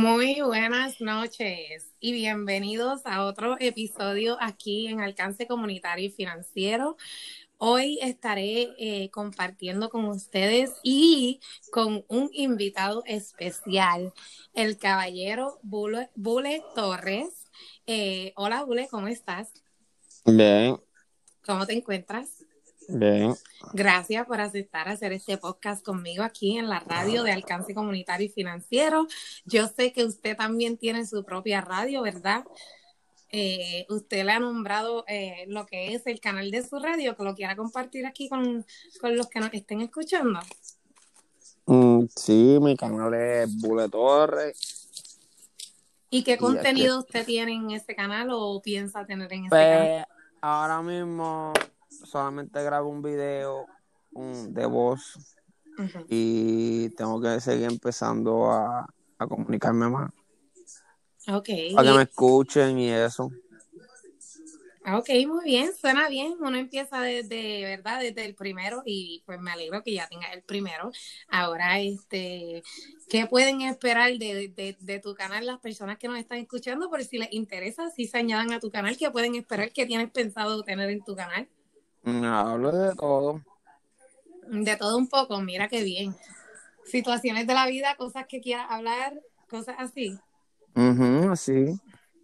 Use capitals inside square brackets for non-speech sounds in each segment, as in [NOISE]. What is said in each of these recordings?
Muy buenas noches y bienvenidos a otro episodio aquí en Alcance Comunitario y Financiero. Hoy estaré eh, compartiendo con ustedes y con un invitado especial, el caballero Bule, Torres. Eh, hola Bule, ¿cómo estás? Bien. ¿Cómo te encuentras? Bien. Gracias por aceptar hacer este podcast conmigo aquí en la radio de alcance comunitario y financiero. Yo sé que usted también tiene su propia radio, ¿verdad? Eh, usted le ha nombrado eh, lo que es el canal de su radio, que lo quiera compartir aquí con, los que nos estén escuchando. Mm, sí, mi canal es Bule Torres. ¿Y qué contenido usted tiene en ese canal o piensa tener en ese pues, canal? Ahora mismo solamente grabo un video de voz y tengo que seguir empezando a, comunicarme más. Ok. Para que me escuchen y eso. Ok, muy bien, suena bien. Uno empieza desde, ¿verdad? Desde el primero y pues me alegro que ya tengas el primero. Ahora, este, ¿qué pueden esperar de, de, tu canal las personas que nos están escuchando? Por si les interesa, si se añadan a tu canal, ¿qué pueden esperar? ¿Qué tienes pensado tener en tu canal? Hablo de todo. De todo un poco, mira qué bien. Situaciones de la vida, cosas que quieras hablar, cosas así. así.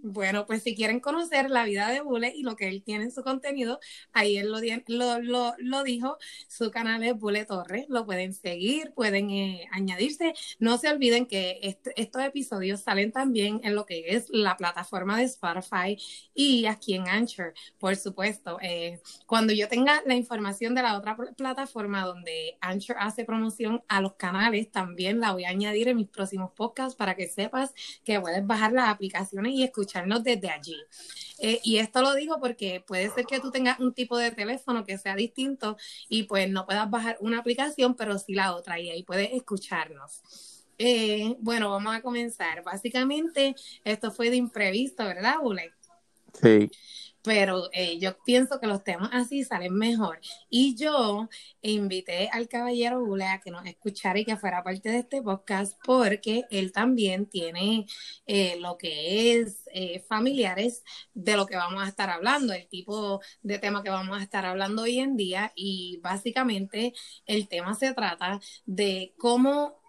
Bueno, pues si quieren conocer la vida de Bule y lo que él tiene en su contenido, ahí él lo, lo, lo, dijo, su canal es Bule Torres, lo pueden seguir, pueden eh, añadirse. No se olviden que estos episodios salen también en lo que es la plataforma de Spotify y aquí en Anchor, por supuesto. Eh, cuando yo tenga la información de la otra plataforma donde Anchor hace promoción a los canales, también la voy a añadir en mis próximos podcasts para que sepas que puedes bajar las aplicaciones y escuchar desde allí. Eh, y esto lo digo porque puede ser que tú tengas un tipo de teléfono que sea distinto y pues no puedas bajar una aplicación, pero sí la otra y ahí puedes escucharnos. Eh, bueno, vamos a comenzar. Básicamente, esto fue de imprevisto, ¿verdad, Bule? Sí pero eh, yo pienso que los temas así salen mejor. Y yo invité al caballero Bule a que nos escuchara y que fuera parte de este podcast porque él también tiene eh, lo que es eh, familiares de lo que vamos a estar hablando, el tipo de tema que vamos a estar hablando hoy en día y básicamente el tema se trata de cómo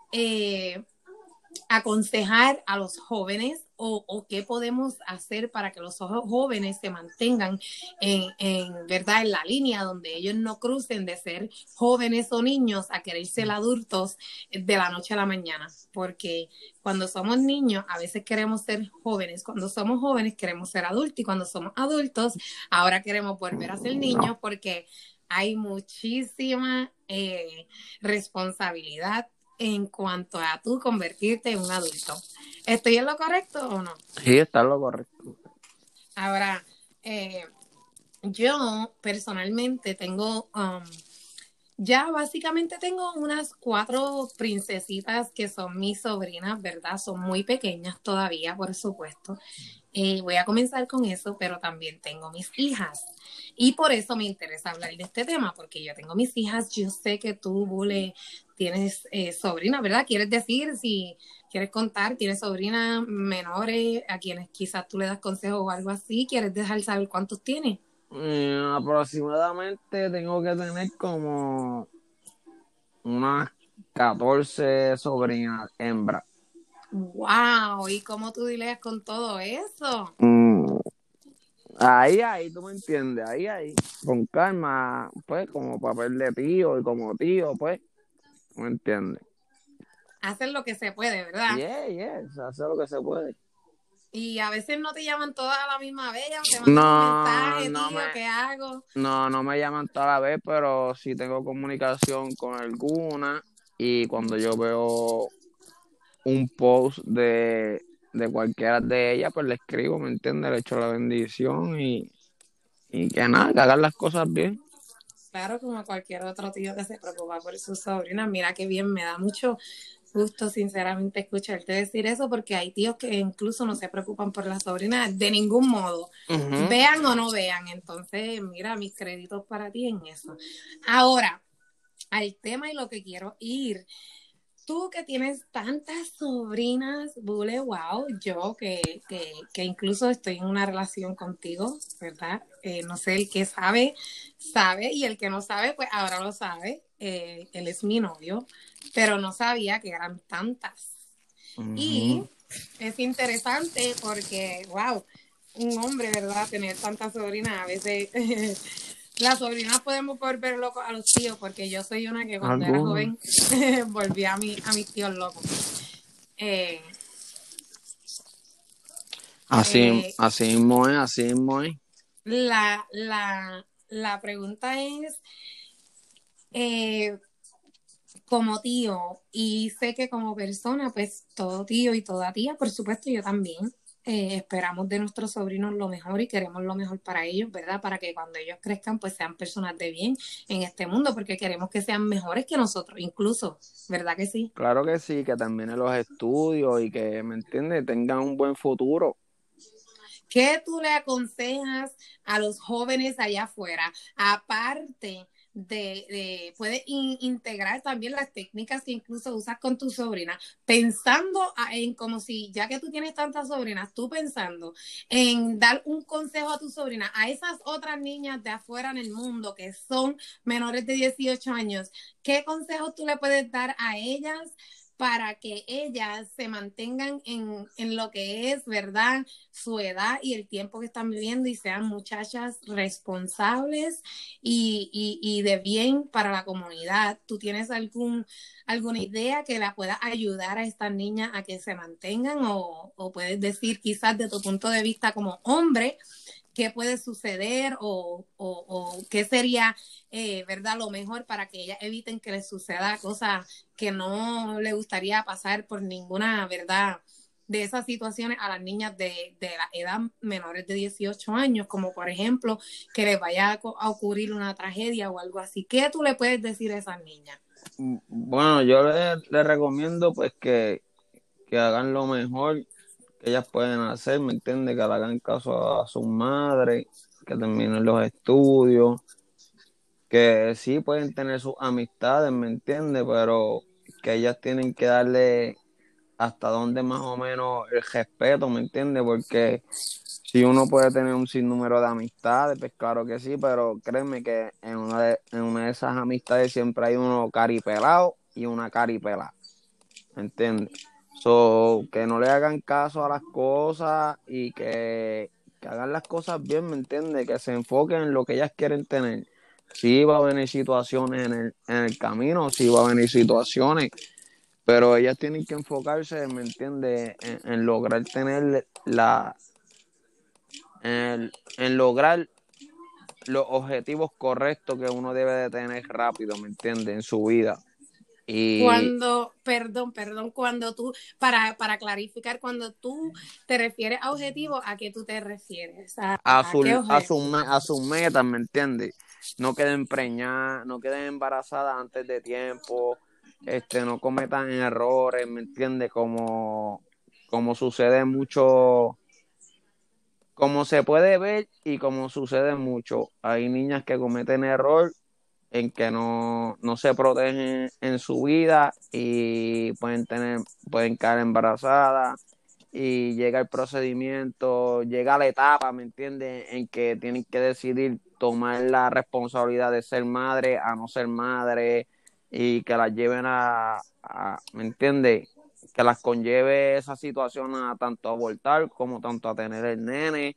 aconsejar a los jóvenes o, qué podemos hacer para que los jóvenes se mantengan en, en, verdad en la línea donde ellos no crucen de ser jóvenes o niños a querer ser adultos de la noche a la mañana. Porque cuando somos niños a veces queremos ser jóvenes. Cuando somos jóvenes queremos ser adultos. Y cuando somos adultos ahora queremos volver a ser niños porque hay muchísima eh, responsabilidad en cuanto a tú convertirte en un adulto. ¿Estoy en lo correcto o no? Sí, está en lo correcto. Ahora, eh, yo personalmente tengo, um, ya básicamente tengo unas cuatro princesitas que son mis sobrinas, ¿verdad? Son muy pequeñas todavía, por supuesto. Eh, voy a comenzar con eso, pero también tengo mis hijas. Y por eso me interesa hablar de este tema, porque yo tengo mis hijas, yo sé que tú, Bule, tienes eh, sobrinas, ¿verdad? ¿Quieres decir si quieres contar, tienes sobrinas menores a quienes quizás tú le das consejos o algo así? ¿Quieres dejar saber cuántos tienes? Mm, aproximadamente tengo que tener como unas 14 sobrinas hembras. Wow, ¿y cómo tú diles con todo eso? Mm, ahí, ahí, tú me entiendes, ahí, ahí, con calma, pues, como papel de tío y como tío, pues, ¿me entiendes? Hacer lo que se puede, ¿verdad? Yeah, yeah, hacer lo que se puede. Y a veces no te llaman todas a la misma vez, te no, mensaje, no tío, ¿qué hago? No, no me llaman toda la vez, pero sí tengo comunicación con alguna y cuando yo veo un post de, cualquiera de ellas, pues le escribo, ¿me entiendes? Le echo la bendición y, y que nada, que hagan las cosas bien. Claro, como cualquier otro tío que se preocupa por su sobrina. Mira qué bien, me da mucho gusto, sinceramente, escucharte decir eso, porque hay tíos que incluso no se preocupan por la sobrina de ningún modo, vean o no vean. Entonces, mira, mis créditos para ti en eso. Ahora, al tema y lo que quiero ir tú que tienes tantas sobrinas, Bule, wow, yo que, que, que, incluso estoy en una relación contigo, ¿verdad? Eh, no sé, el que sabe, sabe, y el que no sabe, pues ahora lo sabe. Eh, él es mi novio, pero no sabía que eran tantas. Y es interesante porque, wow, un hombre, ¿verdad? Tener tantas sobrinas, a veces [LAUGHS] las sobrinas podemos volver locos a los tíos, porque yo soy una que cuando era joven [LAUGHS] volví a, mi, a mis tíos locos. Eh, así, eh, así mismo es, así mismo es. La, la, la pregunta es, eh, como tío, y sé que como persona, pues todo tío y toda tía, por supuesto, yo también. Eh, esperamos de nuestros sobrinos lo mejor y queremos lo mejor para ellos, ¿verdad? Para que cuando ellos crezcan, pues sean personas de bien en este mundo, porque queremos que sean mejores que nosotros, incluso, ¿verdad que sí? Claro que sí, que también en los estudios y que, ¿me entiendes?, tengan un buen futuro. ¿Qué tú le aconsejas a los jóvenes allá afuera? Aparte de, de puedes integrar también las técnicas que incluso usas con tu sobrina, pensando en como si, ya que tú tienes tantas sobrinas, tú pensando en dar un consejo a tu sobrina, a esas otras niñas de afuera en el mundo que son menores de 18 años, ¿qué consejos tú le puedes dar a ellas? Para que ellas se mantengan en, lo que es, ¿verdad? Su edad y el tiempo que están viviendo y sean muchachas responsables y, de bien para la comunidad. ¿Tú tienes algún, alguna idea que la pueda ayudar a estas niñas a que se mantengan o, o puedes decir quizás de tu punto de vista como hombre? Qué puede suceder o, qué sería, eh, ¿verdad?, lo mejor para que ellas eviten que les suceda cosas que no le gustaría pasar por ninguna, ¿verdad?, de esas situaciones a las niñas de, la edad menores de 18 años, como por ejemplo que les vaya a, ocurrir una tragedia o algo así. ¿Qué tú le puedes decir a esas niñas? Mm, bueno, yo les le recomiendo pues que, que hagan lo mejor ellas pueden hacer, ¿me entiendes? Que le hagan caso a, su madre, que terminen los estudios, que sí pueden tener sus amistades, ¿me entiendes? Pero que ellas tienen que darle hasta donde más o menos el respeto, ¿me entiendes? Porque si uno puede tener un sinnúmero de amistades, pues claro que sí, pero créeme que en una de, en una de esas amistades siempre hay uno caripelado y una caripelada, ¿me entiendes? So, que no le hagan caso a las cosas y que, hagan las cosas bien, ¿me entiendes? Que se enfoquen en lo que ellas quieren tener. Sí va a venir situaciones en el, en el camino, sí va a venir situaciones, pero ellas tienen que enfocarse, ¿me entiendes? En, lograr tener la... En, en lograr los objetivos correctos que uno debe de tener rápido, ¿me entiendes? En su vida. Cuando, perdón, perdón, cuando tú, para, para clarificar, cuando tú te refieres a objetivo, ¿a qué tú te refieres? ¿A, a, su, a, su, a sus metas, ¿me entiendes? No queden preñadas, no queden embarazadas antes de tiempo, este, no cometan errores, ¿me entiendes? Como, como sucede mucho, como se puede ver y como sucede mucho. Hay niñas que cometen error en que no, se protegen en su vida y pueden tener, pueden caer embarazadas y llega el procedimiento, llega la etapa, ¿me entiendes? En que tienen que decidir tomar la responsabilidad de ser madre a no ser madre y que las lleven a, ¿me entiendes? Que las conlleve esa situación a tanto abortar como tanto a tener el nene,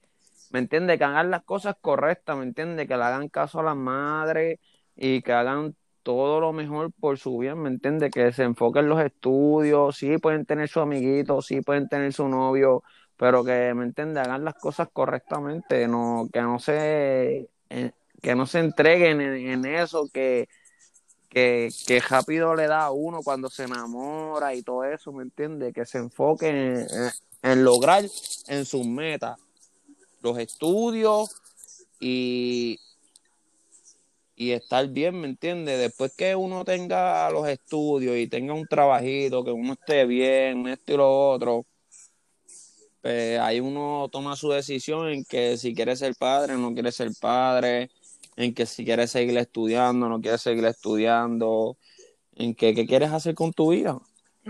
¿me entiendes? Que hagan las cosas correctas, ¿me entiendes? Que le hagan caso a las madres y que hagan todo lo mejor por su bien, ¿me entiendes? Que se enfoquen en los estudios, sí pueden tener su amiguito, sí pueden tener su novio, pero que, ¿me entiendes? Hagan las cosas correctamente, no, que no se, eh, que no se entreguen en, eso, que, que, que, rápido le da a uno cuando se enamora y todo eso, ¿me entiendes? Que se enfoquen en, en lograr en sus metas, los estudios y, y estar bien, ¿me entiendes? Después que uno tenga los estudios y tenga un trabajito, que uno esté bien, esto y lo otro, pues ahí uno toma su decisión en que si quiere ser padre, no quiere ser padre, en que si quiere seguir estudiando, no quiere seguir estudiando, en que qué quieres hacer con tu vida.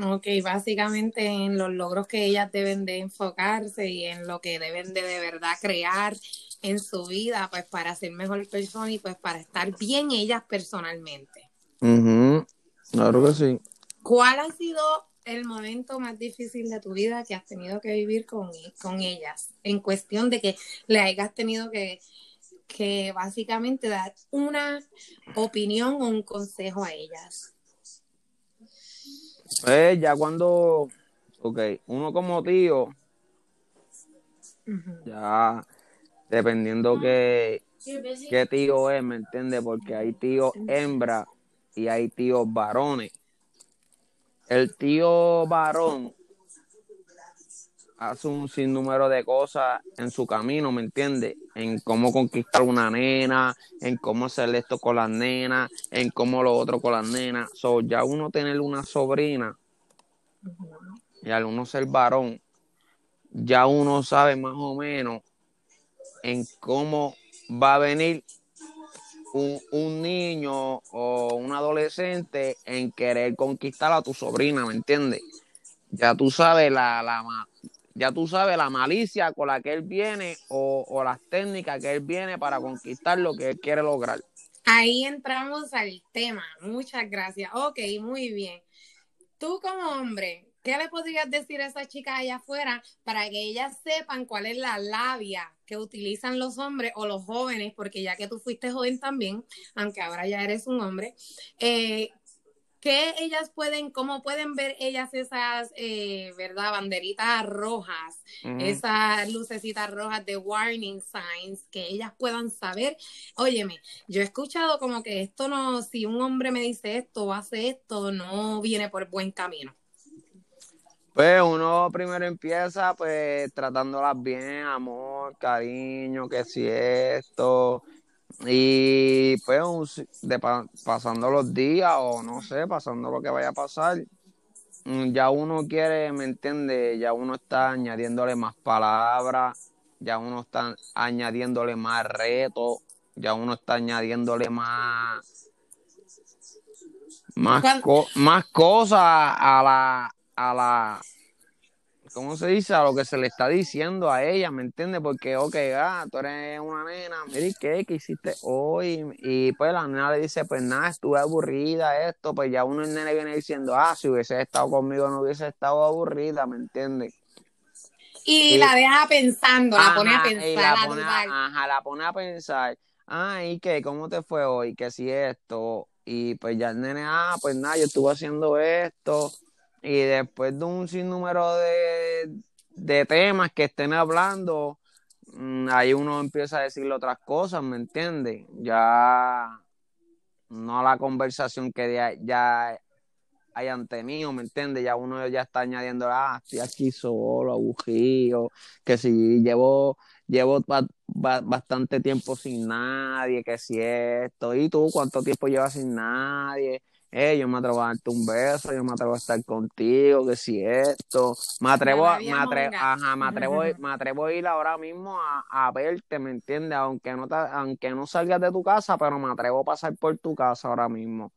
Ok, básicamente en los logros que ellas deben de enfocarse y en lo que deben de de verdad crear en su vida, pues para ser mejor persona y pues para estar bien ellas personalmente. Claro que sí. ¿Cuál ha sido el momento más difícil de tu vida que has tenido que vivir con, con ellas? En cuestión de que le hayas tenido que, que básicamente dar una opinión o un consejo a ellas. Pues ya cuando, ok, uno como tío, ya dependiendo qué, qué tío es, ¿me entiendes? Porque hay tíos hembra y hay tíos varones. El tío varón hace un sinnúmero de cosas en su camino, ¿me entiendes? En cómo conquistar una nena, en cómo hacer esto con las nenas, en cómo lo otro con las nenas. So, ya uno tener una sobrina y al uno ser varón, ya uno sabe más o menos en cómo va a venir un, un, niño o un adolescente en querer conquistar a tu sobrina, ¿me entiendes? Ya tú sabes la, la, ya tú sabes la malicia con la que él viene o, las técnicas que él viene para conquistar lo que él quiere lograr. Ahí entramos al tema. Muchas gracias. Ok, muy bien. Tú como hombre, ¿qué le podrías decir a esa chica allá afuera para que ellas sepan cuál es la labia que utilizan los hombres o los jóvenes? Porque ya que tú fuiste joven también, aunque ahora ya eres un hombre, eh, ¿qué ellas pueden, cómo pueden ver ellas esas, eh, verdad, banderitas rojas, esas lucecitas rojas de warning signs, que ellas puedan saber? Óyeme, yo he escuchado como que esto no, si un hombre me dice esto o hace esto, no viene por buen camino. Pues uno primero empieza pues tratándolas bien, amor, cariño, que si esto. Y pues de pasando los días o no sé, pasando lo que vaya a pasar, mm, ya uno quiere, ¿me entiende? Ya uno está añadiéndole más palabras, ya uno está añadiéndole más retos, ya uno está añadiéndole más más, más cosas a la a la, ¿cómo se dice? A lo que se le está diciendo a ella, ¿me entiendes? Porque, ok, ah, tú eres una nena, mire, ¿qué? ¿Qué hiciste hoy? Y pues la nena le dice, pues nada, estuve aburrida, esto, pues ya uno el nene viene diciendo, ah, si hubiese estado conmigo no hubiese estado aburrida, ¿me entiendes? Y, la deja pensando, la pone a pensar. La pone, ajá, la pone a pensar. Ah, ¿y qué? ¿Cómo te fue hoy? Que si esto. Y pues ya el nene, ah, pues nada, yo estuve haciendo esto y después de un sinnúmero de, de temas que estén hablando, mm, ahí uno empieza a decirle otras cosas, ¿me entiendes? Ya no la conversación que ya, hayan tenido, ¿me entiendes? Ya uno ya está añadiendo, ah, estoy aquí solo, aburrido, que si llevo, llevo bastante tiempo sin nadie, que si esto, y tú, ¿cuánto tiempo llevas sin nadie? Eh, yo me atrevo a darte un beso, yo me atrevo a estar contigo, que si esto, me atrevo, a, me atrevo, ajá, me [LAUGHS] atrevo, me atrevo a ir ahora mismo a, verte, ¿me entiendes? Aunque no, aunque no salgas de tu casa, pero me atrevo a pasar por tu casa ahora mismo.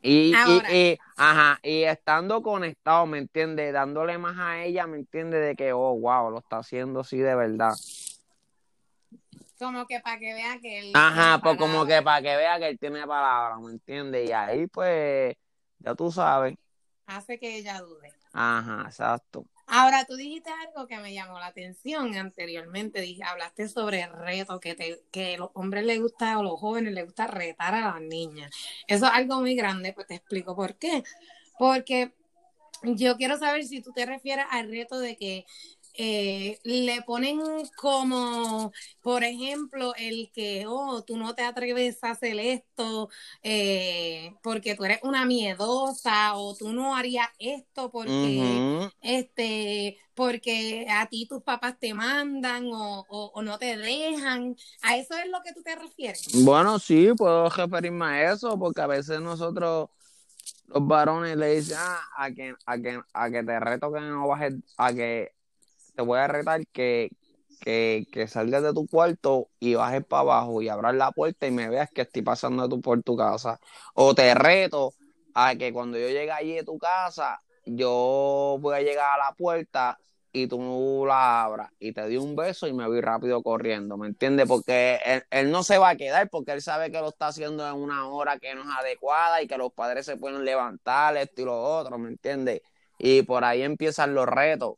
Y, y, y, ajá, y estando conectado, ¿me entiendes? Dándole más a ella, ¿me entiendes? De que, oh, wow, lo está haciendo así de verdad. Como que para que vea que él. Ajá, pues como que para que vea que él tiene palabras, ¿me entiendes? Y ahí, pues, ya tú sabes. Hace que ella dude. Ajá, exacto. Ahora, tú dijiste algo que me llamó la atención anteriormente. Dije, hablaste sobre reto, que, te, que a los hombres les gusta o a los jóvenes les gusta retar a las niñas. Eso es algo muy grande, pues te explico por qué. Porque yo quiero saber si tú te refieres al reto de que eh, le ponen como, por ejemplo, el que, oh, tú no te atreves a hacer esto eh, porque tú eres una miedosa o tú no harías esto porque, este, porque a ti tus papás te mandan o, o, no te dejan. ¿A eso es lo que tú te refieres? Bueno, sí, puedo referirme a eso porque a veces nosotros los varones le dicen ah, a que a que a que te reto que no bajes a que te voy a retar que, que, que salgas de tu cuarto y bajes para abajo y abras la puerta y me veas que estoy pasando por tu casa. O te reto a que cuando yo llegue allí de tu casa, yo voy a llegar a la puerta y tú la abras y te di un beso y me voy rápido corriendo, ¿me entiendes? Porque él, no se va a quedar porque él sabe que lo está haciendo en una hora que no es adecuada y que los padres se pueden levantar, esto y lo otro, ¿me entiendes? Y por ahí empiezan los retos.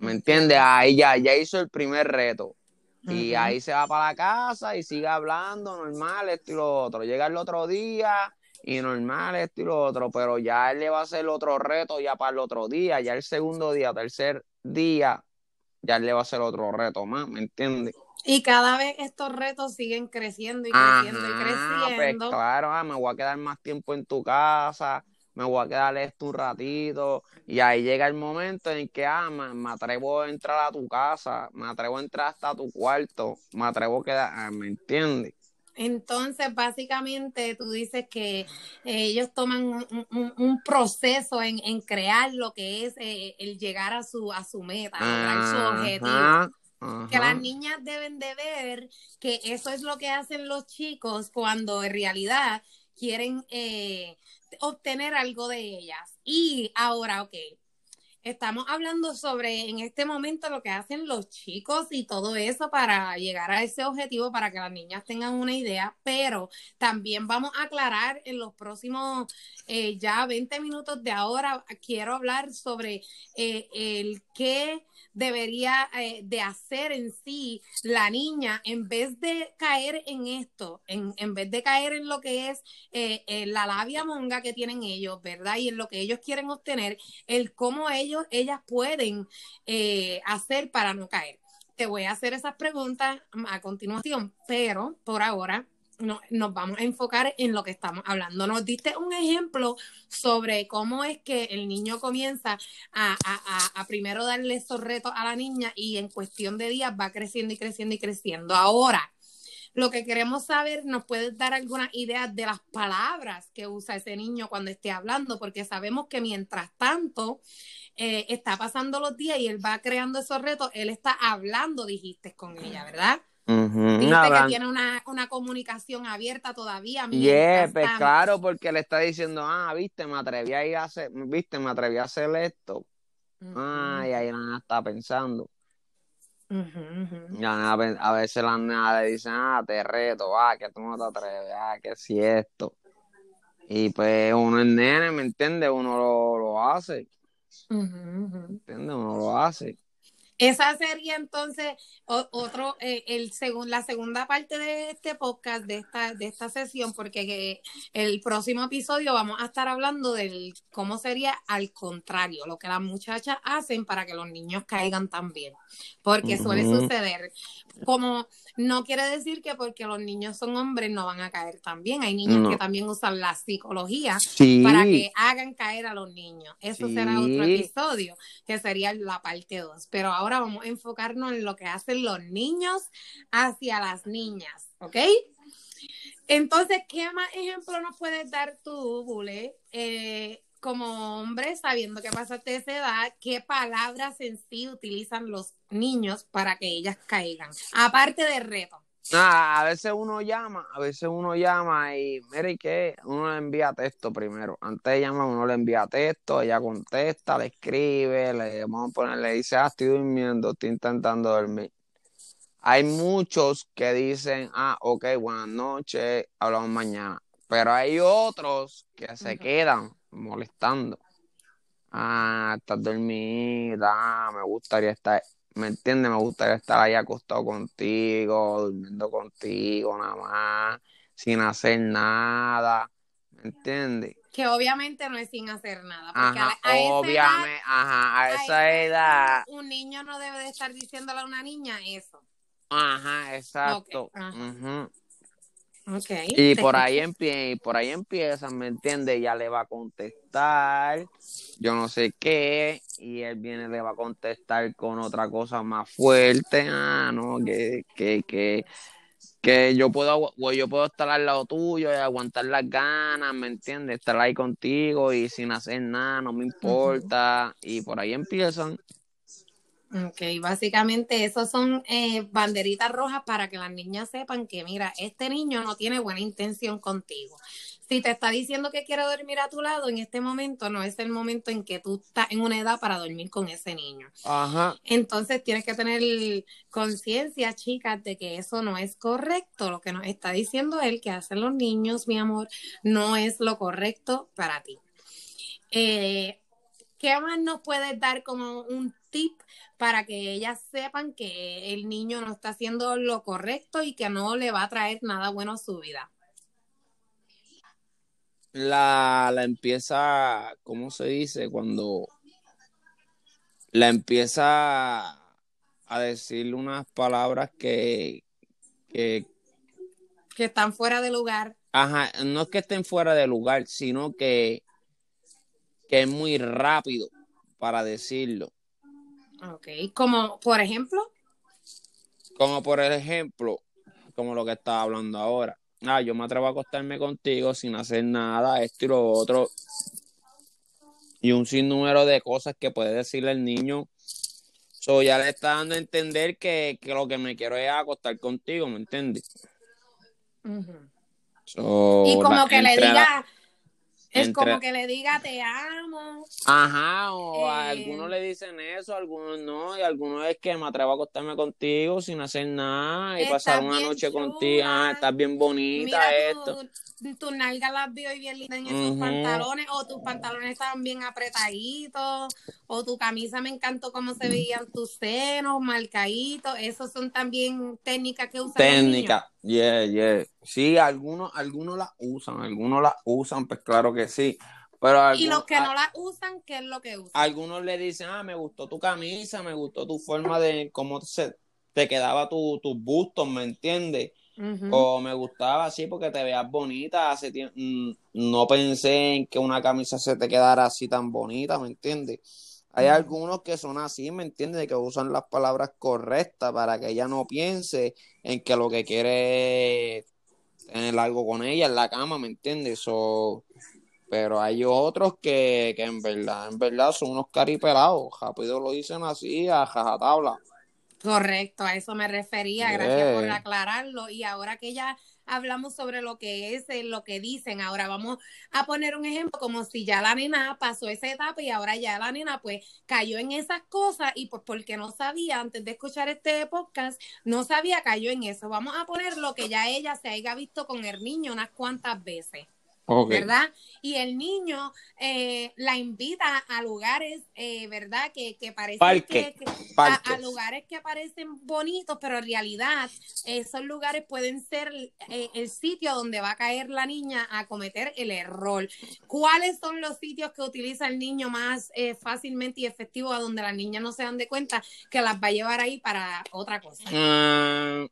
¿Me entiendes? Ahí ya, ya hizo el primer reto. Y ahí se va para la casa y sigue hablando normal, esto y lo otro. Llega el otro día y normal, esto y lo otro, pero ya él le va a hacer otro reto ya para el otro día, ya el segundo día, tercer día, ya él le va a hacer otro reto más, ¿me entiendes? Y cada vez estos retos siguen creciendo y creciendo y pues creciendo. Pues claro, ah, me voy a quedar más tiempo en tu casa, me voy a quedar esto un ratito, y ahí llega el momento en que ah, me, atrevo a entrar a tu casa, me atrevo a entrar hasta tu cuarto, me atrevo a quedar, ah, ¿me entiendes? Entonces, básicamente, tú dices que eh, ellos toman un, proceso en, crear lo que es eh, el llegar a su, a su meta, lograr su objetivo. Que las niñas deben de ver que eso es lo que hacen los chicos cuando en realidad quieren eh, obtener algo de ellas. Y ahora, ok, Estamos hablando sobre en este momento lo que hacen los chicos y todo eso para llegar a ese objetivo, para que las niñas tengan una idea, pero también vamos a aclarar en los próximos eh, ya 20 minutos de ahora, quiero hablar sobre eh, el qué debería eh, de hacer en sí la niña en vez de caer en esto, en, en vez de caer en lo que es la labia monga que tienen ellos, ¿verdad? Y en lo que ellos quieren obtener, el cómo ellos, ellas pueden hacer para no caer. Te voy a hacer esas preguntas a continuación, pero por ahora no, nos vamos a enfocar en lo que estamos hablando. Nos diste un ejemplo sobre cómo es que el niño comienza a, a, primero darle esos retos a la niña y en cuestión de días va creciendo y creciendo y creciendo. Ahora, lo que queremos saber, ¿nos puedes dar alguna idea de las palabras que usa ese niño cuando esté hablando? Porque sabemos que mientras tanto eh, está pasando los días y él va creando esos retos, él está hablando, dijiste con ella, ¿verdad? que tiene una, comunicación abierta todavía. Yeah, pues claro, porque le está diciendo, ah, viste, me atreví a ir a hacer, viste, me atreví a hacer esto. Ah, y ahí nada está pensando. A veces la nada le dicen, ah, te reto, ah, que tú no te atreves, ah, que si esto. Y pues uno es nene, ¿me entiendes? Uno lo, lo hace. ¿Me entiendes? Uno lo hace. Esa sería entonces otro, eh, el la segunda parte de este podcast, de esta, de esta sesión, porque el próximo episodio vamos a estar hablando del cómo sería al contrario, lo que las muchachas hacen para que los niños caigan también. Porque suele suceder. Como no quiere decir que porque los niños son hombres no van a caer también. Hay niños que también usan la psicología para que hagan caer a los niños. Eso será otro episodio, que sería la parte 2. Pero ahora vamos a enfocarnos en lo que hacen los niños hacia las niñas, ¿ok? Entonces, ¿qué más ejemplo nos puedes dar tú, Bule? Eh, como hombre, sabiendo que pasaste esa edad, ¿qué palabras en sí utilizan los niños para que ellas caigan? Aparte de reto. Ah, a veces uno llama, a veces uno llama y mire que uno le envía texto primero. Antes de llamar, uno le envía texto, ella contesta, le escribe, le vamos a poner, le dice, ah, estoy durmiendo, estoy intentando dormir. Hay muchos que dicen, ah, ok, buenas noches, hablamos mañana. Pero hay otros que se quedan molestando. Ah, estás dormida, me gustaría estar, ¿me entiendes? Me gustaría estar ahí acostado contigo, durmiendo contigo nada más, sin hacer nada, ¿me entiendes? Que obviamente no es sin hacer nada. Porque a, obviamente, ajá, a esa edad. Un niño no debe de estar diciéndole a una niña eso. Ajá, exacto. Y por ahí, y por ahí empiezan, ¿me entiendes? Ya le va a contestar, yo no sé qué, y él viene, le va a contestar con otra cosa más fuerte, ah, no, que, que, que, que yo puedo, yo puedo estar al lado tuyo y aguantar las ganas, ¿me entiendes? Estar ahí contigo y sin hacer nada, no me importa, y por ahí empiezan. Ok, básicamente esos son eh, banderitas rojas para que las niñas sepan que, mira, este niño no tiene buena intención contigo. Si te está diciendo que quiere dormir a tu lado, en este momento no es el momento en que tú estás en una edad para dormir con ese niño. Ajá. Entonces tienes que tener conciencia, chicas, de que eso no es correcto. Lo que nos está diciendo él que hacen los niños, mi amor, no es lo correcto para ti. Eh, ¿Qué más nos puedes dar como un tip para que ellas sepan que el niño no está haciendo lo correcto y que no le va a traer nada bueno a su vida? la, la empieza, ¿cómo se dice? Cuando la empieza a decir unas palabras que, que, que están fuera de lugar. Ajá, no es que estén fuera de lugar, sino que, que es muy rápido para decirlo. Ok, como por ejemplo. Como por ejemplo, como lo que estaba hablando ahora ah, yo me atrevo a acostarme contigo sin hacer nada, esto y lo otro. Y un sinnúmero de cosas que puede decirle el niño. So, ya le está dando a entender que, lo que me quiero es acostar contigo, ¿me entiendes? y como que le diga, es como que le diga te amo. Ajá, o a eh, algunos le dicen eso, a algunos no, y a algunos es que me atrevo a acostarme contigo sin hacer nada y pasar una noche contigo. Ah, estás bien bonita esto tus nalgas las vio bien lindas en esos pantalones, o tus pantalones estaban bien apretaditos, o tu camisa me encantó cómo se veían tus senos, marcaditos, esos son también técnicas que usan. Técnica, yeah, yeah. Sí, algunos, algunos las usan, algunos las usan, pues claro que sí. Pero y los que no las usan, ¿qué es lo que usan? Algunos le dicen, ah, me gustó tu camisa, me gustó tu forma de cómo se, te quedaba tus tu bustos, ¿me entiendes? O me gustaba así porque te veas bonita. Hace tiempo, mm, no pensé en que una camisa se te quedara así tan bonita, ¿me entiendes? Hay algunos que son así, ¿me entiendes? Que usan las palabras correctas para que ella no piense en que lo que quiere tener algo con ella en la cama, ¿me entiendes? pero hay otros que, que en verdad, en verdad son unos caripelados. Rápido lo dicen así, a jajatabla. Correcto, a eso me refería, gracias por aclararlo. Y ahora que ya hablamos sobre lo que es, eh, lo que dicen, ahora vamos a poner un ejemplo como si ya la nena pasó esa etapa y ahora ya la nena pues cayó en esas cosas y pues porque no sabía antes de escuchar este podcast, no sabía, cayó en eso. Vamos a poner lo que ya ella se haya visto con el niño unas cuantas veces. ¿Verdad? Y el niño eh, la invita a lugares, eh, ¿verdad? Que, que parecen que, a, lugares que parecen bonitos, pero en realidad esos lugares pueden ser eh, el sitio donde va a caer la niña a cometer el error. ¿Cuáles son los sitios que utiliza el niño más fácilmente y efectivo a donde la niña no se dan de cuenta que las va a llevar ahí para otra cosa? Mm,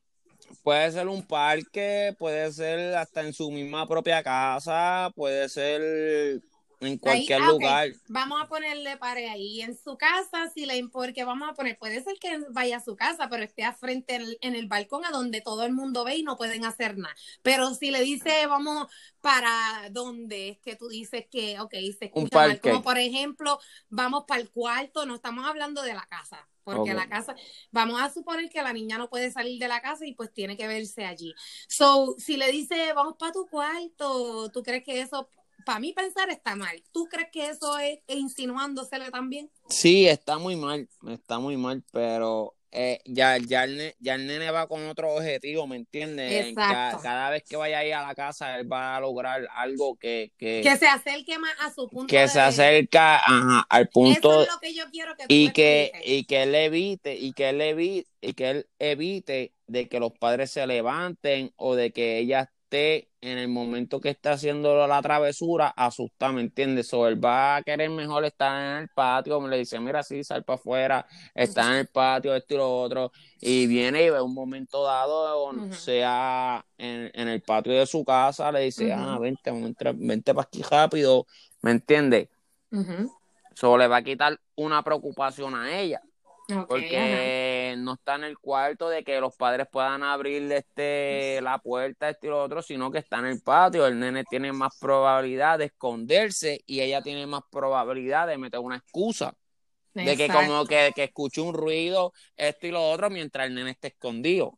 Puede ser un parque, puede ser hasta en su misma propia casa, puede ser en cualquier ah, lugar. Vamos a ponerle pare ahí. En su casa, si le porque vamos a poner, puede ser que vaya a su casa, pero esté a frente en, el balcón a donde todo el mundo ve y no pueden hacer nada. Pero si le dice, vamos para donde es que tú dices que, ok, se escucha mal. Como por ejemplo, vamos para el cuarto, no estamos hablando de la casa porque la casa, vamos a suponer que la niña no puede salir de la casa y pues tiene que verse allí. So, si le dice, vamos para tu cuarto, ¿tú crees que eso, para mí pensar está mal? ¿Tú crees que eso es insinuándosele también? Sí, está muy mal, está muy mal, pero eh, ya, ya, el, ya el nene va con otro objetivo, ¿me entiendes? Cada, vez que vaya ahí a la casa, él va a lograr algo que... Que, que se acerque más a su punto Que se acerca al punto... Eso es lo que yo quiero que y que Y que él evite, y que él evite, y que él evite de que los padres se levanten o de que ella esté en el momento que está haciendo la travesura, asusta, ¿me entiendes? O él va a querer mejor estar en el patio, me le dice, mira, sí, sal para afuera, está en el patio, esto y lo otro, y viene y ve un momento dado, sea en, el patio de su casa, le dice, ah, vente, vente, vente para aquí rápido, ¿me entiendes? Solo le va a quitar una preocupación a ella porque no está en el cuarto de que los padres puedan abrir este, la puerta, este y lo otro, sino que está en el patio. El nene tiene más probabilidad de esconderse y ella tiene más probabilidad de meter una excusa. De que como que, que escuche un ruido, esto y lo otro, mientras el nene esté escondido.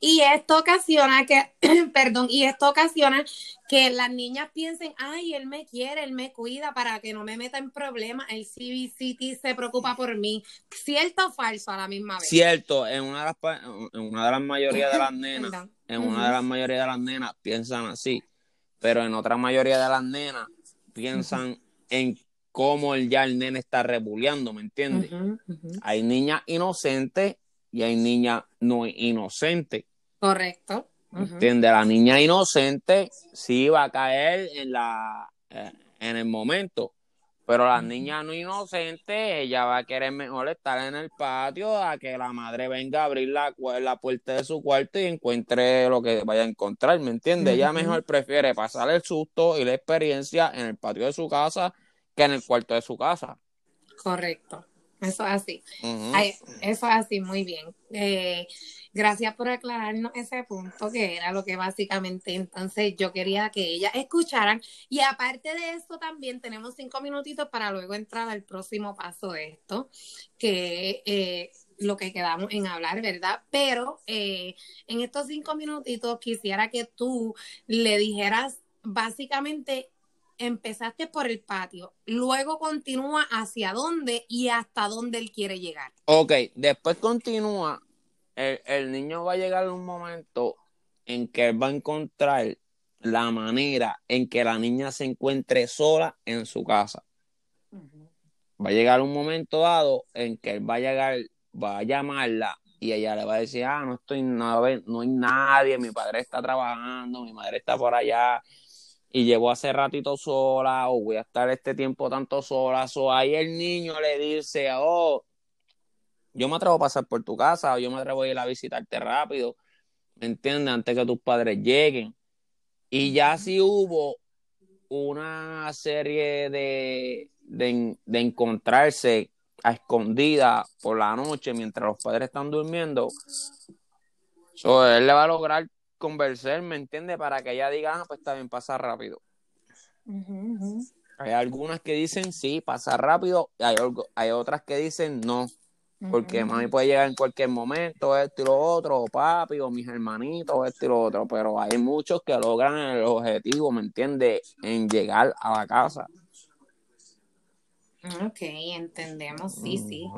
Y esto ocasiona que, [CLEARS THROAT] perdón, y esto ocasiona que las niñas piensen, ay, él me quiere, él me cuida para que no me meta en problemas, el CBCT se preocupa por mí. ¿Cierto o falso a la misma vez? Cierto, en una de las, en una de las mayorías de las [LAUGHS] nenas, en una de las mayorías de las nenas piensan así, pero en otra mayoría de las nenas piensan en cómo ya el nene está rebuleando, ¿me entiendes? Hay niñas inocentes y hay niñas no inocentes. Correcto. ¿Entiendes? La niña inocente sí va a caer en la eh, en el momento, pero la niña no inocente, ella va a querer mejor estar en el patio a que la madre venga a abrir la, la puerta de su cuarto y encuentre lo que vaya a encontrar, ¿me entiendes? Ella mejor prefiere pasar el susto y la experiencia en el patio de su casa que en el cuarto de su casa. Correcto. Eso es así. eso es así, muy bien. Eh, gracias por aclararnos ese punto, que era lo que básicamente entonces yo quería que ellas escucharan. Y aparte de eso, también tenemos cinco minutitos para luego entrar al próximo paso de esto, que eh, lo que quedamos en hablar, ¿verdad? Pero eh, en estos cinco minutitos quisiera que tú le dijeras básicamente empezaste por el patio, luego continúa hacia dónde y hasta dónde él quiere llegar. Ok, después continúa, el, niño va a llegar un momento en que él va a encontrar la manera en que la niña se encuentre sola en su casa. Va a llegar un momento dado en que él va a llegar, va a llamarla y ella le va a decir, ah, no estoy, no, no hay nadie, mi padre está trabajando, mi madre está por allá, y llevo hace ratito sola o voy a estar este tiempo tanto sola, o ahí el niño le dice, oh, yo me atrevo a pasar por tu casa o yo me atrevo a ir a visitarte rápido, ¿me entiendes? Antes que tus padres lleguen. Y ya si hubo una serie de, de, encontrarse a escondida por la noche mientras los padres están durmiendo, él le va a lograr conversar, ¿me entiende? Para que ella diga, ah, pues también pasa rápido. Hay algunas que dicen sí, pasa rápido, y hay, hay otras que dicen no, porque mami puede llegar en cualquier momento, esto y lo otro, o papi, o mis hermanitos, esto y lo otro, pero hay muchos que logran el objetivo, ¿me entiende? En llegar a la casa. Ok, entendemos, sí, sí.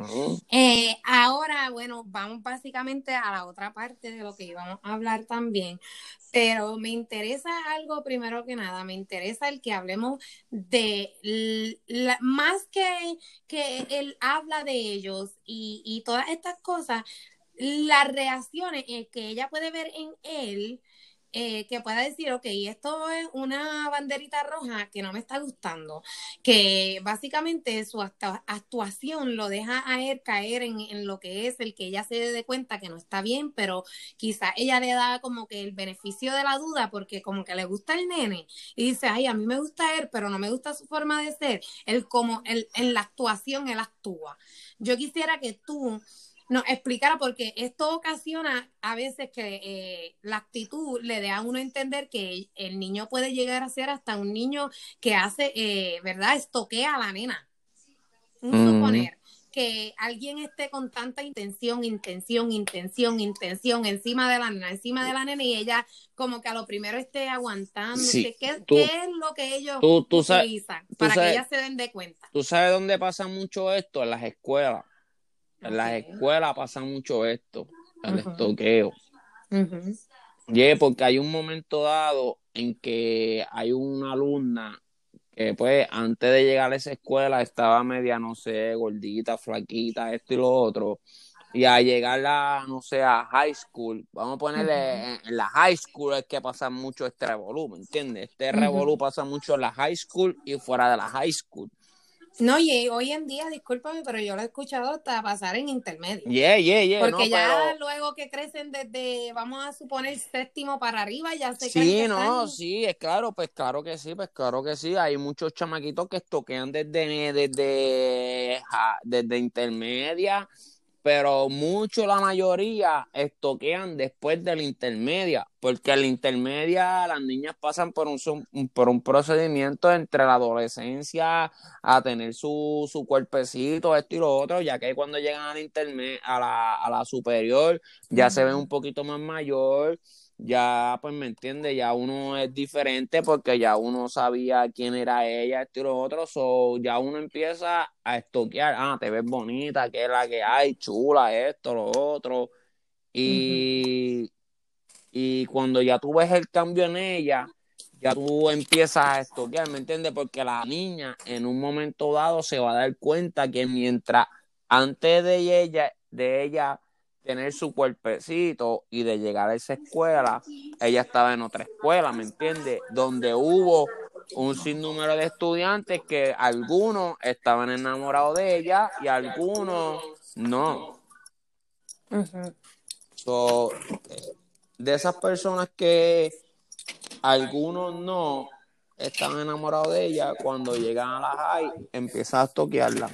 Eh, ahora, bueno, vamos básicamente a la otra parte de lo que íbamos a hablar también, pero me interesa algo primero que nada, me interesa el que hablemos de más que que él habla de ellos y, y todas estas cosas, las reacciones que ella puede ver en él eh, que pueda decir, ok, esto es una banderita roja que no me está gustando, que básicamente su actuación lo deja a él caer en, lo que es el que ella se dé cuenta que no está bien, pero quizá ella le da como que el beneficio de la duda porque como que le gusta el nene y dice, ay, a mí me gusta él, pero no me gusta su forma de ser, él como él, en la actuación él actúa. Yo quisiera que tú nos explicara, porque esto ocasiona a veces que eh, la actitud le dé a uno entender que el niño puede llegar a ser hasta un niño que hace, eh, ¿verdad? Estoquea a la nena. Un suponer que alguien esté con tanta intención, intención, intención, intención encima de la nena, encima de la nena y ella como que a lo primero esté aguantando. ¿Qué, es lo que ellos utilizan para que ellas se den de cuenta? ¿Tú sabes dónde pasa mucho esto? En las escuelas en las escuelas pasa mucho esto, el estoqueo. Y porque hay un momento dado en que hay una alumna que pues antes de llegar a esa escuela estaba media, no sé, gordita, flaquita, esto y lo otro. Y al llegar a, no sé, a high school, vamos a ponerle en, la high school es que pasa mucho este revolú, entiendes? Este revolú pasa mucho en la high school y fuera de la high school. No, y hoy en día, discúlpame, pero yo lo he escuchado hasta pasar en intermedio. Yeah, yeah, yeah. Porque ya luego que crecen desde, vamos a suponer, séptimo para arriba, ya se Sí, no, sí, es claro, pues claro que sí, pues claro que sí. Hay muchos chamaquitos que estoquean desde, desde, desde intermedia pero mucho, la mayoría, estoquean después de la intermedia, porque en la intermedia las niñas pasan por un, por un procedimiento entre la adolescencia a tener su, su cuerpecito, esto y lo otro, ya que cuando llegan a la, intermedia, a la, a la superior ya se ven un poquito más mayor ya pues me entiende, ya uno es diferente porque ya uno sabía quién era ella, esto y lo otro, so, ya uno empieza a estoquear, ah, te ves bonita, que es la que hay, chula, esto, lo otro, y, y cuando ya tú ves el cambio en ella, ya tú empiezas a estoquear, ¿me entiendes? Porque la niña en un momento dado se va a dar cuenta que mientras antes de ella, de ella tener su cuerpecito y de llegar a esa escuela, ella estaba en otra escuela, ¿me entiendes? Donde hubo un sinnúmero de estudiantes que algunos estaban enamorados de ella y algunos no. de esas personas que algunos no están enamorados de ella, cuando llegan a la high, empiezan a toquearla.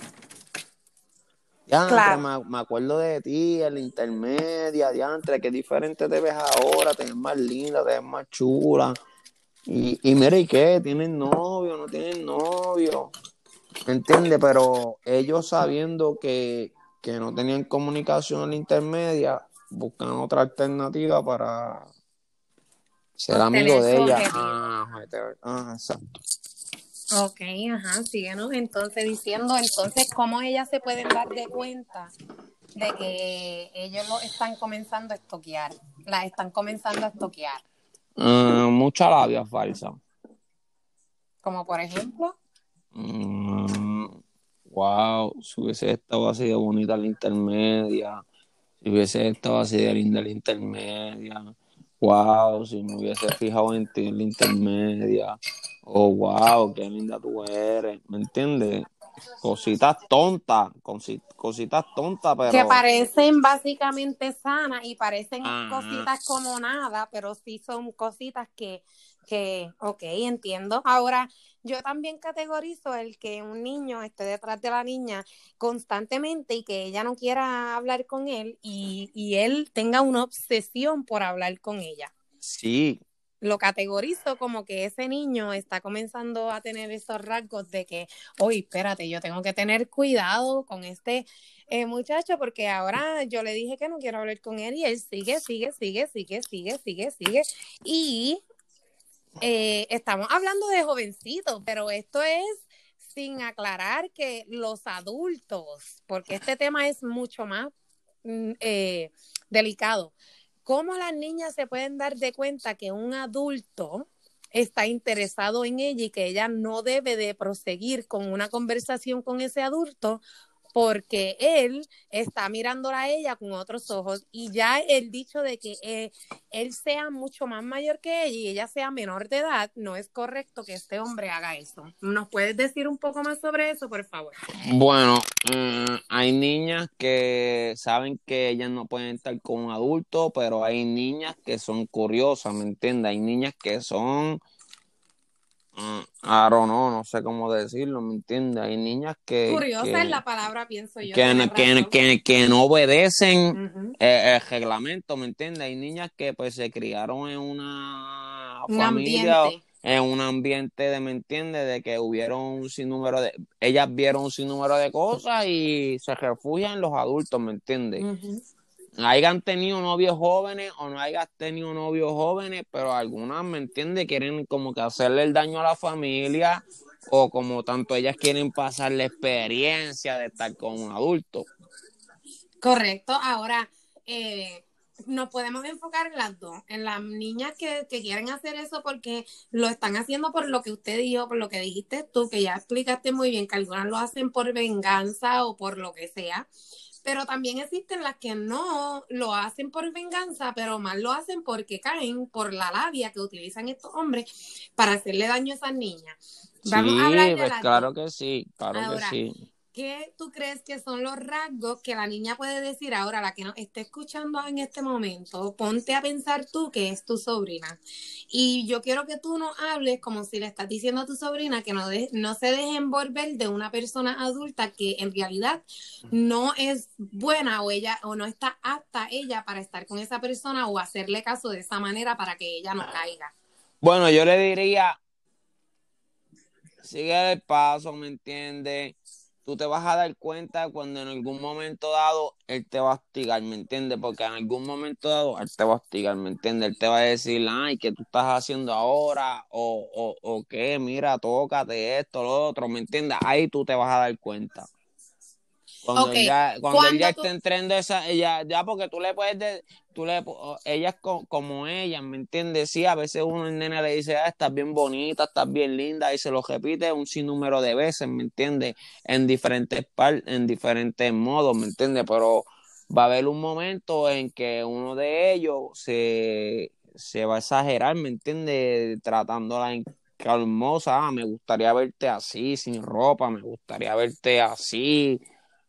Ya, me, acuerdo de ti, en la intermedia, diantre, qué diferente te ves ahora, te ves más linda, te ves más chula. Y, y mira, ¿y qué? ¿Tienen novio? ¿No tienen novio? ¿Me entiendes? Pero ellos sabiendo que, no tenían comunicación en la intermedia, buscan otra alternativa para ser amigo de ella. Ah, exacto. Ok, ajá, síguenos entonces diciendo, entonces, ¿cómo ellas se pueden dar de cuenta de que ellos lo están comenzando a estoquear? Las están comenzando a estoquear. Uh, mucha labia falsa. Como por ejemplo. Mm, wow, si hubiese estado así de bonita la intermedia, si hubiese estado así de linda la intermedia, wow, si me hubiese fijado en ti en la intermedia, oh, wow, qué linda tú eres, ¿me entiendes? Cositas tontas, cositas tontas, pero... Que parecen básicamente sanas y parecen cositas como nada, pero sí son cositas que, que, ok, entiendo. Ahora, yo también categorizo el que un niño esté detrás de la niña constantemente y que ella no quiera hablar con él y, y él tenga una obsesión por hablar con ella. Sí, lo categorizo como que ese niño está comenzando a tener esos rasgos de que, oye, espérate, yo tengo que tener cuidado con este eh, muchacho porque ahora yo le dije que no quiero hablar con él y él sigue, sigue, sigue, sigue, sigue, sigue, sigue. Y eh, estamos hablando de jovencitos, pero esto es sin aclarar que los adultos, porque este tema es mucho más mm, eh, delicado. ¿Cómo las niñas se pueden dar de cuenta que un adulto está interesado en ella y que ella no debe de proseguir con una conversación con ese adulto porque él está mirándola a ella con otros ojos y ya el dicho de que eh, él sea mucho más mayor que ella y ella sea menor de edad, no es correcto que este hombre haga eso. ¿Nos puedes decir un poco más sobre eso, por favor? Bueno, eh, hay niñas que saben que ellas no pueden estar con un adulto, pero hay niñas que son curiosas, ¿me entiendes? Hay niñas que son Aro no, no sé cómo decirlo, ¿me entiendes? Hay niñas que... Curiosa es la palabra, pienso yo. Que, que, no obedecen el, reglamento, ¿me entiendes? Hay niñas que pues se criaron en una familia, en un ambiente de, ¿me entiendes? De que hubieron un sinnúmero de... Ellas vieron un sinnúmero de cosas y se refugian en los adultos, ¿me entiendes? Hayan tenido novios jóvenes o no hayan tenido novios jóvenes, pero algunas, ¿me entiende Quieren como que hacerle el daño a la familia o como tanto ellas quieren pasar la experiencia de estar con un adulto. Correcto. Ahora, eh, nos podemos enfocar en las dos, en las niñas que, que, quieren hacer eso porque lo están haciendo por lo que usted dijo, por lo que dijiste tú, que ya explicaste muy bien, que algunas lo hacen por venganza o por lo que sea pero también existen las que no lo hacen por venganza, pero más lo hacen porque caen por la labia que utilizan estos hombres para hacerle daño a esas niñas. Vamos a hablar de pues claro que sí, claro que sí. ¿Qué tú crees que son los rasgos que la niña puede decir ahora, la que nos esté escuchando en este momento? Ponte a pensar tú que es tu sobrina. Y yo quiero que tú nos hables como si le estás diciendo a tu sobrina que no, no se deje envolver de una persona adulta que en realidad no es buena o ella o no está apta ella para estar con esa persona o hacerle caso de esa manera para que ella no caiga. Bueno, yo le diría, sigue el paso, ¿me entiendes? Tú te vas a dar cuenta cuando en algún momento dado él te va a hostigar, ¿me entiendes? Porque en algún momento dado él te va a hostigar, ¿me entiendes? Él te va a decir, ay, ¿qué tú estás haciendo ahora? O, o, o qué, mira, tócate esto, lo otro, ¿me entiendes? Ahí tú te vas a dar cuenta. Cuando, ya, cuando ella esté entrando esa, ella, ya porque tú le puedes, tú le, ella es como ella, ¿me entiendes? Sí, a veces uno el nene le dice, ah, estás bien bonita, estás bien linda, y se lo repite un sinnúmero de veces, ¿me entiendes? En diferentes par, en diferentes modos, ¿me entiendes? Pero va a haber un momento en que uno de ellos se, se va a exagerar, ¿me entiendes? Tratándola en calmosa, ah, me gustaría verte así, sin ropa, me gustaría verte así,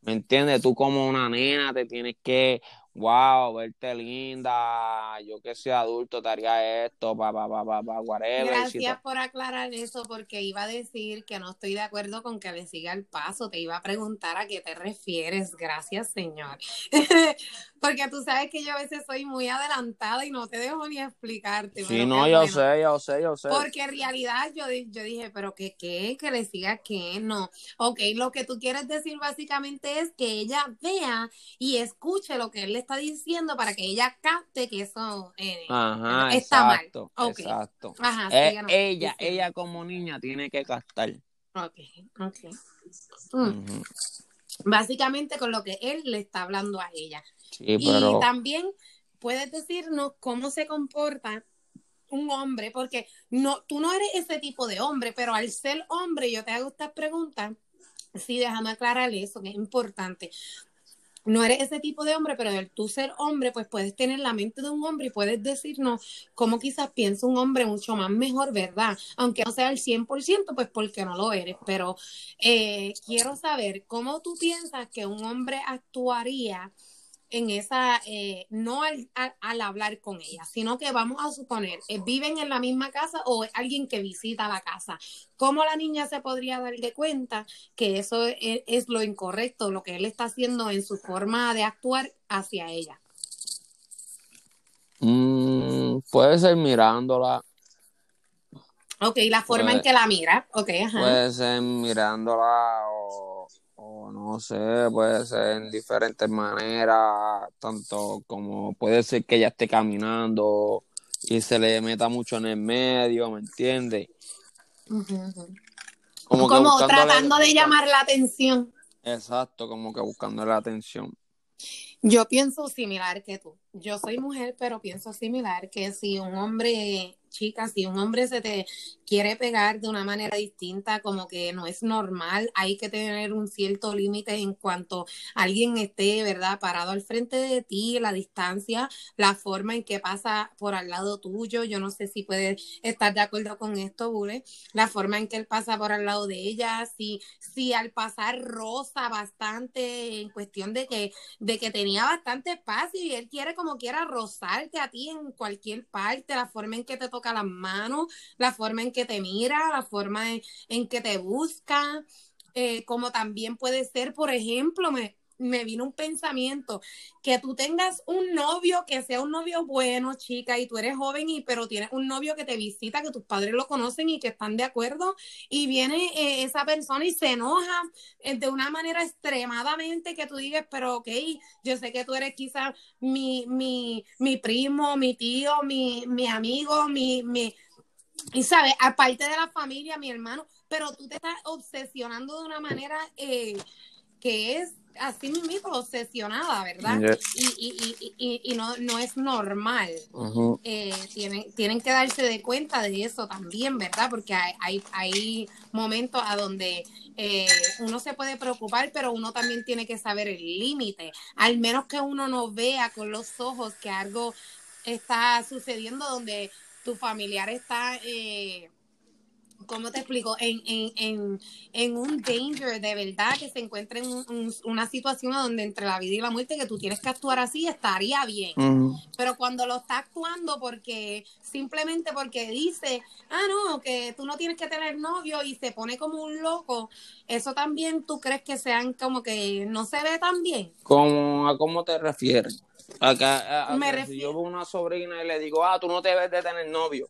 ¿Me entiendes? Tú como una nena te tienes que, wow, verte linda, yo que soy adulto te haría esto, pa, pa, pa, pa, pa whatever. Gracias por aclarar eso, porque iba a decir que no estoy de acuerdo con que le siga el paso, te iba a preguntar a qué te refieres, gracias señor. [LAUGHS] Porque tú sabes que yo a veces soy muy adelantada y no te dejo ni explicarte. Sí, no, yo sé, yo sé, yo sé. Porque en realidad yo, yo dije, pero ¿qué qué? Que le siga qué, no. Ok, lo que tú quieres decir básicamente es que ella vea y escuche lo que él le está diciendo para que ella capte que eso eh, está exacto, mal. Exacto. Ajá, eh, ella, ella como niña tiene que captar. Ok, ok. Mm. Básicamente con lo que él le está hablando a ella. Y también puedes decirnos cómo se comporta un hombre, porque no, tú no eres ese tipo de hombre, pero al ser hombre, yo te hago estas preguntas, sí, déjame aclarar eso, que es importante. No eres ese tipo de hombre, pero al tú ser hombre, pues puedes tener la mente de un hombre y puedes decirnos cómo quizás piensa un hombre mucho más mejor, ¿verdad? Aunque no sea el 100%, pues porque no lo eres. Pero eh, quiero saber cómo tú piensas que un hombre actuaría en esa, eh, no al, hablar con ella, sino que vamos a suponer, eh, viven en la misma casa o es alguien que visita la casa. ¿Cómo la niña se podría dar de cuenta que eso es, lo incorrecto, lo que él está haciendo en su forma de actuar hacia ella? Mm, puede ser mirándola. Ok, la forma en que la mira. Okay, ajá. Puede ser mirándola o no sé, puede ser en diferentes maneras, tanto como puede ser que ella esté caminando y se le meta mucho en el medio, ¿me entiendes? Como, tratando de llamar la atención. Exacto, como que buscando la atención. Yo pienso similar que tú. Yo soy mujer, pero pienso similar que si un hombre chicas, si un hombre se te quiere pegar de una manera distinta, como que no es normal, hay que tener un cierto límite en cuanto alguien esté, ¿verdad?, parado al frente de ti, la distancia, la forma en que pasa por al lado tuyo. Yo no sé si puedes estar de acuerdo con esto, Bule, la forma en que él pasa por al lado de ella, si, si al pasar rosa bastante en cuestión de que, de que tenía bastante espacio y él quiere como quiera rozarte a ti en cualquier parte, la forma en que te toca las manos, la forma en que te mira, la forma en, que te busca, eh, como también puede ser, por ejemplo, me, me vino un pensamiento, que tú tengas un novio que sea un novio bueno, chica, y tú eres joven, y pero tienes un novio que te visita, que tus padres lo conocen y que están de acuerdo, y viene eh, esa persona y se enoja eh, de una manera extremadamente que tú digas, pero ok, yo sé que tú eres quizás mi, mi, mi primo, mi tío, mi, mi amigo, mi, mi, y sabes, aparte de la familia, mi hermano, pero tú te estás obsesionando de una manera eh, que es así mismo obsesionada, ¿verdad? Y, no, no es normal. Eh, tienen, tienen que darse de cuenta de eso también, ¿verdad? Porque hay, hay, momentos a donde eh, uno se puede preocupar, pero uno también tiene que saber el límite. Al menos que uno no vea con los ojos que algo está sucediendo donde tu familiar está... Eh, ¿cómo te explico? En, en, en, en, un danger de verdad que se encuentre en una situación donde entre la vida y la muerte que tú tienes que actuar así, estaría bien. Pero cuando lo está actuando porque simplemente porque dice, ah, no, que tú no tienes que tener novio y se pone como un loco, eso también tú crees que sean como que no se ve tan bien. ¿Cómo, ¿A cómo te refieres? Acá, si yo veo una sobrina y le digo, ah, tú no te debes de tener novio.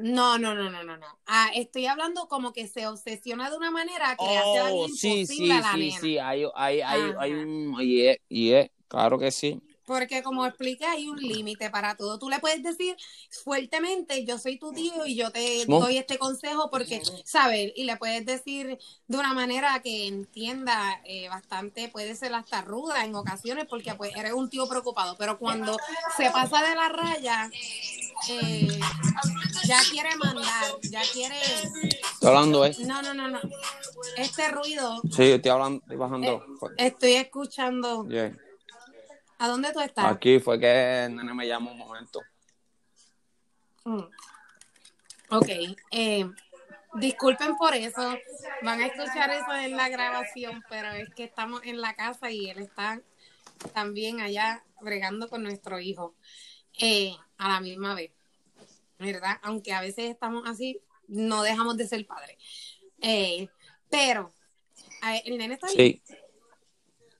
No, no, no, no, no, no. Ah, estoy hablando como que se obsesiona de una manera que hace algo oh, sí, sí, a la sí, sí, hay, hay, hay, hay un, y es, y es, claro que sí. Porque como expliqué, hay un límite para todo. Tú le puedes decir fuertemente, yo soy tu tío y yo te doy este consejo porque, ¿sabes? Y le puedes decir de una manera que entienda eh, bastante, puede ser hasta ruda en ocasiones porque pues eres un tío preocupado. Pero cuando se pasa de la raya, eh, ya quiere mandar, ya quiere... Estoy hablando, ¿eh? No, no, no, no. Este ruido... Sí, estoy hablando, estoy bajando. Eh, estoy escuchando... ¿A dónde tú estás? Aquí fue que el nene me llamó un momento. Mm. Ok. Eh, disculpen por eso. Van a escuchar eso en la grabación, pero es que estamos en la casa y él está también allá bregando con nuestro hijo eh, a la misma vez. ¿Verdad? Aunque a veces estamos así, no dejamos de ser padres. Eh, pero, ¿el nene está ahí? Sí.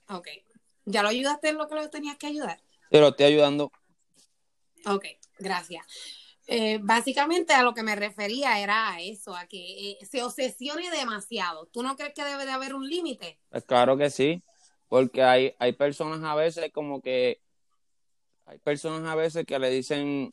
Ok. ¿Ya lo ayudaste en lo que lo tenías que ayudar? Sí, lo estoy ayudando. Ok, gracias. Eh, básicamente a lo que me refería era a eso, a que eh, se obsesione demasiado. ¿Tú no crees que debe de haber un límite? Pues claro que sí, porque hay, hay personas a veces como que, hay personas a veces que le dicen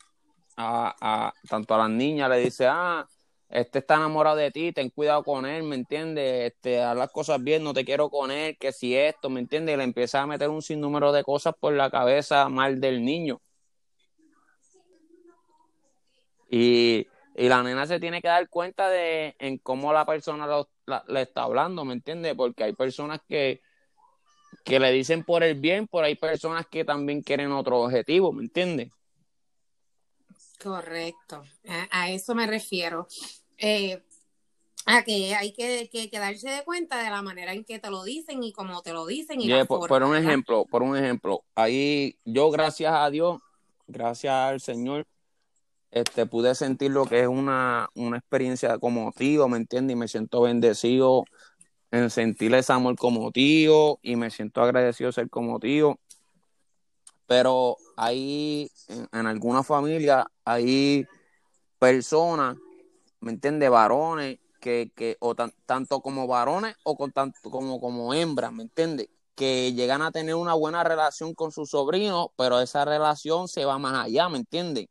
a, a tanto a las niñas, le dice, ah, este está enamorado de ti, ten cuidado con él, ¿me entiendes? Este, haz las cosas bien, no te quiero con él, que si esto, ¿me entiendes? Y le empieza a meter un sinnúmero de cosas por la cabeza mal del niño. Y, la nena se tiene que dar cuenta de en cómo la persona le está hablando, ¿me entiendes? Porque hay personas que, que le dicen por el bien, pero hay personas que también quieren otro objetivo, ¿me entiendes? Correcto, a, eso me refiero. Eh, a que hay que, que, darse de cuenta de la manera en que te lo dicen y cómo te lo dicen. Y por, un ejemplo, por un ejemplo, ahí yo gracias a Dios, gracias al Señor, este, pude sentir lo que es una, una experiencia como tío, ¿me entiendes? Y me siento bendecido en sentir ese amor como tío y me siento agradecido de ser como tío pero hay, en, alguna familia, hay personas, ¿me entiendes? Varones, que, que o tanto como varones o con tanto como, como hembras, ¿me entiendes? Que llegan a tener una buena relación con su sobrino, pero esa relación se va más allá, ¿me entiendes?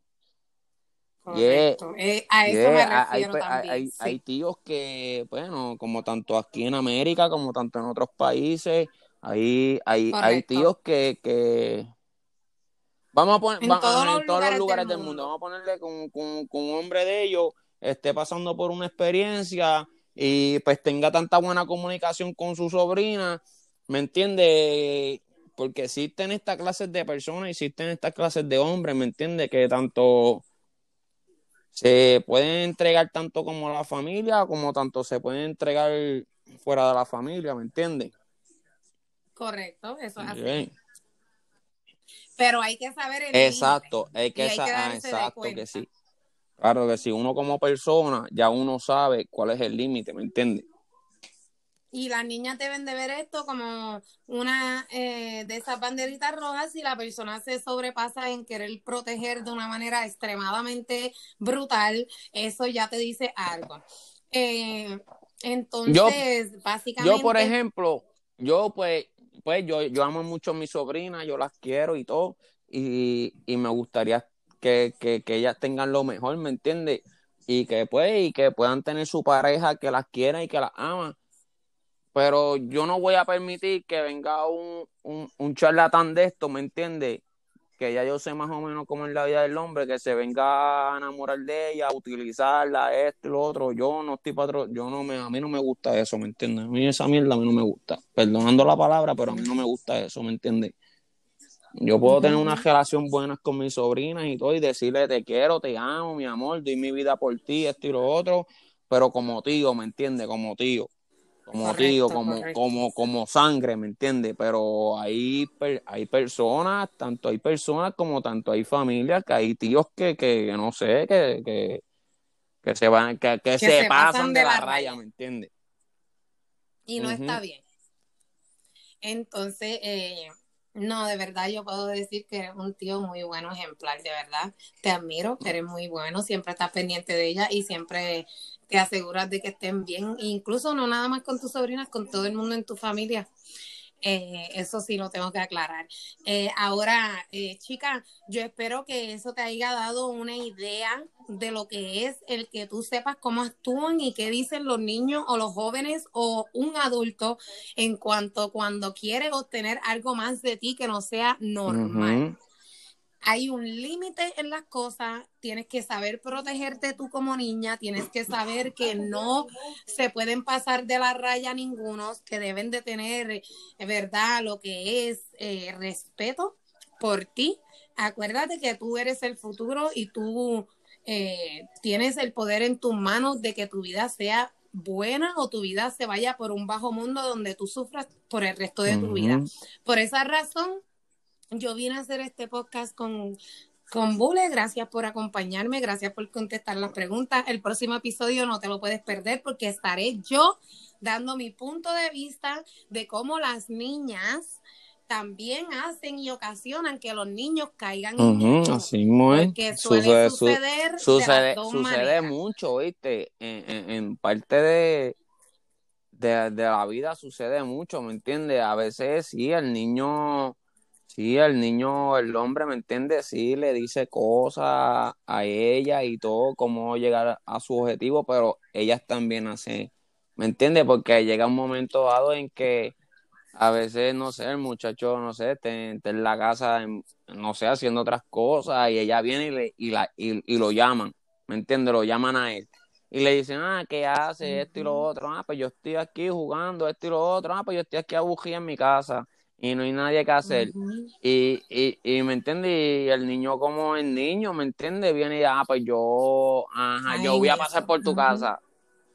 Correcto. Eh, a eso me refiero hay, también. Hay, tíos que, bueno, como tanto aquí en América como tanto en otros países, hay, hay, hay tíos que, que, Vamos a poner, en, todos, los lugares del mundo. vamos a ponerle con, con, un hombre de ellos, esté pasando por una experiencia y pues tenga tanta buena comunicación con su sobrina, ¿me entiende? Porque existen estas clases de personas, existen estas clases de hombres, ¿me entiende? Que tanto se pueden entregar tanto como la familia, como tanto se pueden entregar fuera de la familia, ¿me entiende? Correcto, eso es así. Pero hay que saber el Exacto, hay que, saber ah, exacto que sí. Claro que si uno como persona ya uno sabe cuál es el límite, ¿me entiendes? Y las niñas deben de ver esto como una eh, de esas banderitas rojas si la persona se sobrepasa en querer proteger de una manera extremadamente brutal, eso ya te dice algo. Eh, entonces, básicamente... Yo, por ejemplo, yo pues pues yo, yo amo mucho a mis sobrinas, yo las quiero y todo, y, me gustaría que, ellas tengan lo mejor, ¿me entiendes? Y que pues, y que puedan tener su pareja que las quiera y que las ama. Pero yo no voy a permitir que venga un, un, un charlatán de esto, ¿me entiendes? que ya yo sé más o menos cómo es la vida del hombre, que se venga a enamorar de ella, a utilizarla, esto y lo otro. Yo no estoy patrón, yo no me, a mí no me gusta eso, ¿me entiendes? A mí esa mierda a mí no me gusta. Perdonando la palabra, pero a mí no me gusta eso, ¿me entiendes? Yo puedo tener una relación buena con mis sobrinas y todo, y decirle te quiero, te amo, mi amor, doy mi vida por ti, esto y lo otro, pero como tío, ¿me entiendes? Como tío. Como tío, como, como, como sangre, ¿me entiendes? Pero hay, hay personas, tanto hay personas como tanto hay familias, que hay tíos que, que, no sé, que, que, que se van, que, que, se, pasan, de, la, raya, ¿me entiendes? Y no está bien. Entonces, eh, no, de verdad yo puedo decir que eres un tío muy bueno, ejemplar, de verdad. Te admiro, eres muy bueno, siempre estás pendiente de ella y siempre te aseguras de que estén bien, incluso no nada más con tus sobrinas, con todo el mundo en tu familia. Eh, eso sí lo tengo que aclarar. Eh, ahora, eh, chica, yo espero que eso te haya dado una idea de lo que es el que tú sepas cómo actúan y qué dicen los niños o los jóvenes o un adulto en cuanto cuando quiere obtener algo más de ti que no sea normal hay un límite en las cosas, tienes que saber protegerte tú como niña, tienes que saber que no se pueden pasar de la raya ningunos, que deben de tener, eh, ¿verdad?, lo que es eh, respeto por ti. Acuérdate que tú eres el futuro y tú eh, tienes el poder en tus manos de que tu vida sea buena o tu vida se vaya por un bajo mundo donde tú sufras por el resto de tu vida. Por esa razón, yo vine a hacer este podcast con, con Bule. Gracias por acompañarme, gracias por contestar las preguntas. El próximo episodio no te lo puedes perder porque estaré yo dando mi punto de vista de cómo las niñas también hacen y ocasionan que los niños caigan en Así Porque suele suceder sucede, sucede mucho, ¿viste? En, parte de, de, de, la vida sucede mucho, ¿me entiendes? A veces sí, el niño Sí, el niño, el hombre, ¿me entiende? Sí, le dice cosas a ella y todo, cómo llegar a su objetivo, pero ellas también hacen, ¿me entiende? Porque llega un momento dado en que a veces, no sé, el muchacho, no sé, está, en la casa, no sé, haciendo otras cosas y ella viene y, le, y, la, y, lo llaman, ¿me entiende? Lo llaman a él. Y le dicen, ah, ¿qué hace esto y lo otro? Ah, pues yo estoy aquí jugando esto y lo otro. Ah, pues yo estoy aquí abugida en mi casa y no hay nadie que hacer. y, y, y, me entiende, y el niño como el niño, ¿me entiende? Viene y ah, pues yo, ajá, yo voy a pasar por tu casa.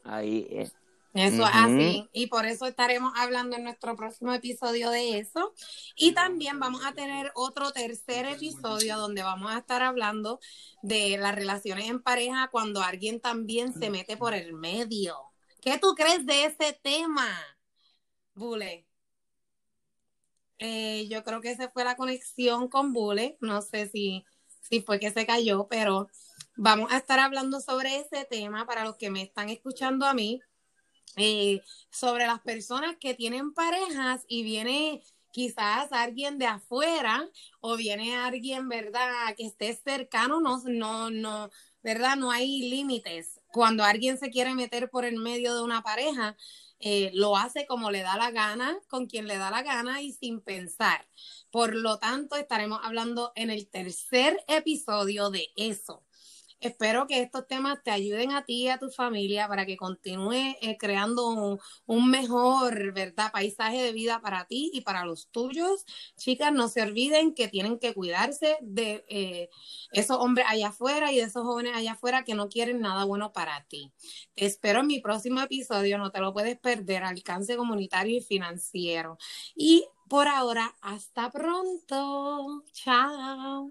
Ahí eh. Eso es así. Y por eso estaremos hablando en nuestro próximo episodio de eso. Y también vamos a tener otro tercer episodio donde vamos a estar hablando de las relaciones en pareja cuando alguien también se mete por el medio. ¿Qué tú crees de ese tema, Bule? Eh, yo creo que esa fue la conexión con Bule. No sé si, si fue que se cayó, pero vamos a estar hablando sobre ese tema para los que me están escuchando a mí. Eh, sobre las personas que tienen parejas y viene quizás alguien de afuera o viene alguien, ¿verdad?, que esté cercano, no, no, no, ¿verdad? No hay límites. Cuando alguien se quiere meter por el medio de una pareja, eh, lo hace como le da la gana, con quien le da la gana y sin pensar. Por lo tanto, estaremos hablando en el tercer episodio de eso. Espero que estos temas te ayuden a ti y a tu familia para que continúe eh, creando un, mejor, ¿verdad? Paisaje de vida para ti y para los tuyos. Chicas, no se olviden que tienen que cuidarse de eh, esos hombres allá afuera y de esos jóvenes allá afuera que no quieren nada bueno para ti. Te espero en mi próximo episodio, no te lo puedes perder, alcance comunitario y financiero. Y por ahora, hasta pronto. Chao.